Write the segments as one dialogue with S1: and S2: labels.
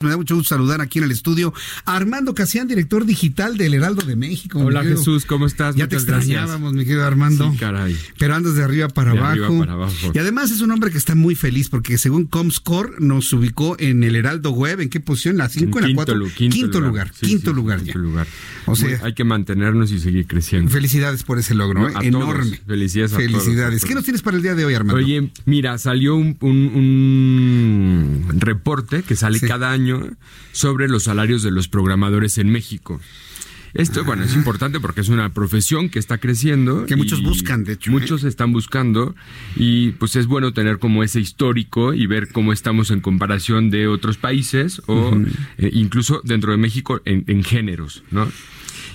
S1: Me da mucho gusto saludar aquí en el estudio a Armando Casián, director digital del Heraldo de México.
S2: Hola Jesús, ¿cómo estás?
S1: Ya te extrañábamos, mi querido Armando.
S2: Sí, caray.
S1: Pero andas de arriba para,
S2: De
S1: abajo.
S2: arriba para abajo.
S1: Y además es un hombre que está muy feliz porque según Comscore nos ubicó en el Heraldo Web. ¿En qué posición? ¿La 5 en la
S2: quinto
S1: 4?
S2: lu- quinto
S1: lugar.
S2: Sí,
S1: quinto
S2: sí,
S1: lugar
S2: quinto
S1: ya.
S2: lugar.
S1: O sea-
S2: Muy- hay que mantenernos y seguir creciendo.
S1: Felicidades por ese logro,
S2: No,
S1: ¿eh? enorme.
S2: todos. Felicidades a todos.
S1: Felicidades. ¿Qué nos tienes para el día de hoy, Armando?
S2: Oye, mira, salió un, un- un reporte que sale cada año sobre los salarios de los programadores en México. Esto, bueno, es importante porque es una profesión que está creciendo.
S1: Que muchos buscan, de hecho, ¿eh?
S2: Muchos están buscando y pues es bueno tener como ese histórico y ver cómo estamos en comparación de otros países o eh, incluso dentro de México en, en géneros, ¿no?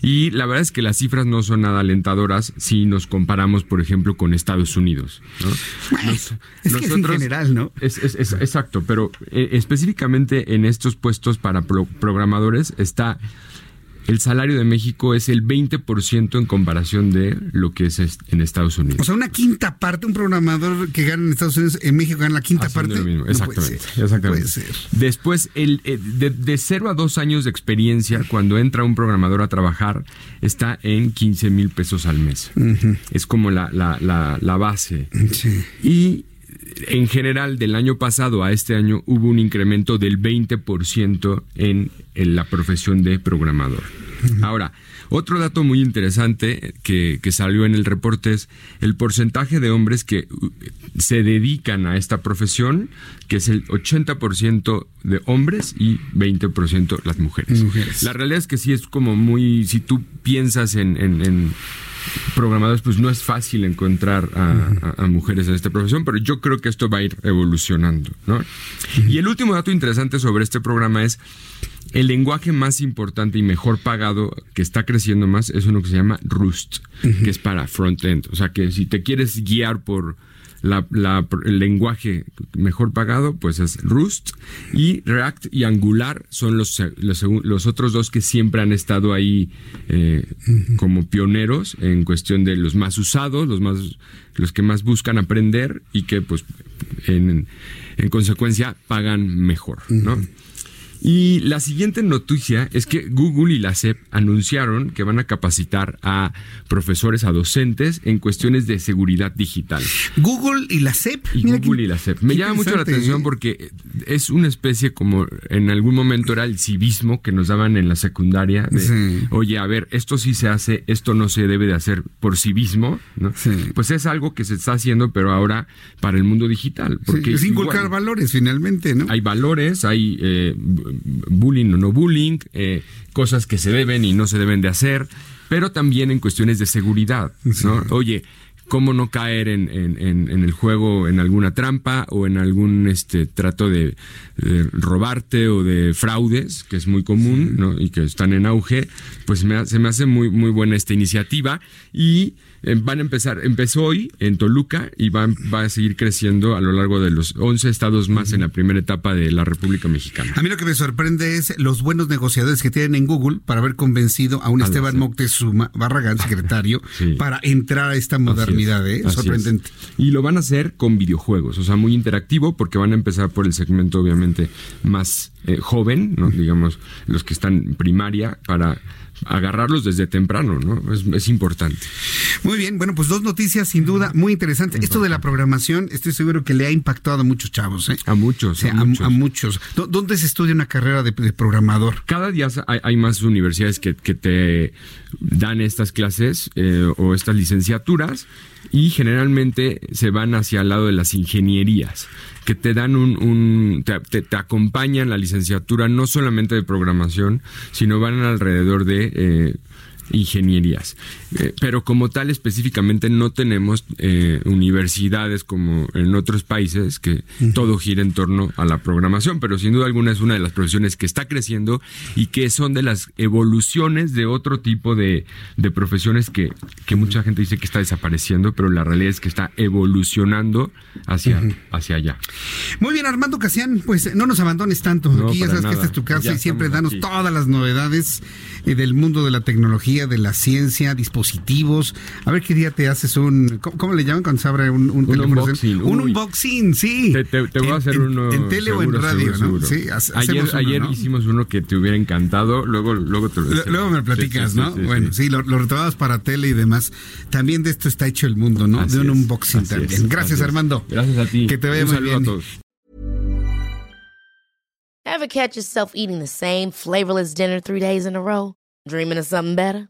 S2: Y la verdad es que las cifras no son nada alentadoras si nos comparamos, por ejemplo, con Estados Unidos. ¿no? Nos-
S1: es que es en general, ¿no?
S2: es, es- es- exacto, pero eh, específicamente en estos puestos para pro- programadores está el salario de México es el 20% en comparación de lo que es en Estados Unidos.
S1: O sea, una quinta parte, un programador que gana en Estados Unidos, en México gana la quinta
S2: Haciendo
S1: parte.
S2: lo mismo,
S1: No puede
S2: Exactamente,
S1: ser,
S2: exactamente.
S1: Puede ser.
S2: Después, el, eh, de, de 0 a 2 años de experiencia, cuando entra un programador a trabajar, está en 15 mil pesos al mes. Es como la, la, la, la base.
S1: Sí.
S2: Y en general, del año pasado a este año hubo un incremento del 20% en, en la profesión de programador. Ahora, otro dato muy interesante que, que salió en el reporte es el porcentaje de hombres que uh, se dedican a esta profesión, que es el 80% de hombres y 20% las mujeres.
S1: Mujeres.
S2: La realidad es que sí es como muy, si tú piensas en, en- en programadores, pues no es fácil encontrar a, a- a mujeres en esta profesión, pero yo creo que esto va a ir evolucionando, ¿no? Y el último dato interesante sobre este programa es el lenguaje más importante y mejor pagado que está creciendo más es uno que se llama Rust, que es para front-end. O sea que si te quieres guiar por la- la- el lenguaje mejor pagado, pues es Rust. Y React y Angular son los, los, los otros dos que siempre han estado ahí eh, como pioneros en cuestión de los más usados, los más los que más buscan aprender y que pues en, en consecuencia pagan mejor, ¿no? Y la siguiente noticia es que Google y la SEP anunciaron que van a capacitar a profesores, a docentes en cuestiones de seguridad digital.
S1: Google y la.
S2: Y
S1: Mira
S2: Google
S1: qué-
S2: y la SEP. Me llama mucho la atención porque es una especie como en algún momento era el civismo que nos daban en la secundaria. De,
S1: Sí.
S2: Oye, a ver, esto sí se hace, esto no se debe de hacer por civismo. ¿no?
S1: Sí.
S2: Pues es algo que se está haciendo, pero ahora para el mundo digital.
S1: Sí,
S2: Porque
S1: es inculcar
S2: igual-
S1: valores finalmente, ¿no?
S2: hay valores, hay eh, bullying o no bullying, eh, cosas que se deben y no se deben de hacer, pero también en cuestiones de seguridad, ¿no? Oye, ¿cómo no caer en, en- en- en el juego en alguna trampa o en algún este trato de, de robarte o de fraudes, que es muy común, ¿no? Y que están en auge, pues me se me hace muy, muy buena esta iniciativa y eh, van a empezar, empezó hoy en Toluca y va, va a seguir creciendo a lo largo de los 11 estados más en la primera etapa de la República Mexicana.
S1: A mí lo que me sorprende es los buenos negociadores que tienen en Google para haber convencido a un
S2: A la
S1: Esteban. Moctezuma Barragán, secretario,
S2: Sí.
S1: para entrar a esta
S2: Así
S1: ¿eh? Sorprendente.
S2: es. Y lo van a hacer con videojuegos, o sea, muy interactivo porque van a empezar por el segmento obviamente más eh, joven, ¿no? digamos, los que están en primaria, para agarrarlos desde temprano, ¿no? Es, es importante.
S1: Muy bien, bueno, pues dos noticias sin duda muy interesantes. Esto de la programación, estoy seguro que le ha impactado a muchos chavos, ¿eh?
S2: A muchos,
S1: O sea,
S2: a muchos.
S1: a muchos. ¿Dó- ¿Dónde se estudia una carrera de, de programador?
S2: Cada día hay, hay más universidades que, que te dan estas clases eh, o estas licenciaturas y generalmente se van hacia el lado de las ingenierías, que te dan un... un- te, te- te acompañan la licenciatura no solamente de programación, sino van alrededor de... eh, ingenierías. Eh, pero como tal, específicamente no tenemos eh, universidades como en otros países que todo gira en torno a la programación, pero sin duda alguna es una de las profesiones que está creciendo y que son de las evoluciones de otro tipo de, de profesiones que, que mucha gente dice que está desapareciendo, pero la realidad es que está evolucionando hacia, hacia allá.
S1: Muy bien, Armando Casián, pues no nos abandones tanto. Aquí ya sabes que esta es tu casa y siempre danos todas las novedades eh, del mundo de la tecnología, de la ciencia, dispositivos. A ver qué día te haces un. ¿Cómo, le llaman cuando se abre un,
S2: un,
S1: teléfono?
S2: Unboxing,
S1: un unboxing, sí.
S2: Te, voy a hacer uno.
S1: En, tele o en radio, ¿no? Sí,
S2: ayer, ayer hicimos uno que te hubiera encantado. Luego, luego te
S1: lo Luego me platicas, ¿no? bueno, sí, lo, lo retomabas para tele y demás. También de esto está hecho el mundo, ¿no? de un unboxing también. Gracias, Armando.
S2: Gracias a ti.
S1: Que te vaya muy bien.
S3: Ever catch yourself eating the same flavorless dinner three days in a row? Dreaming of something better?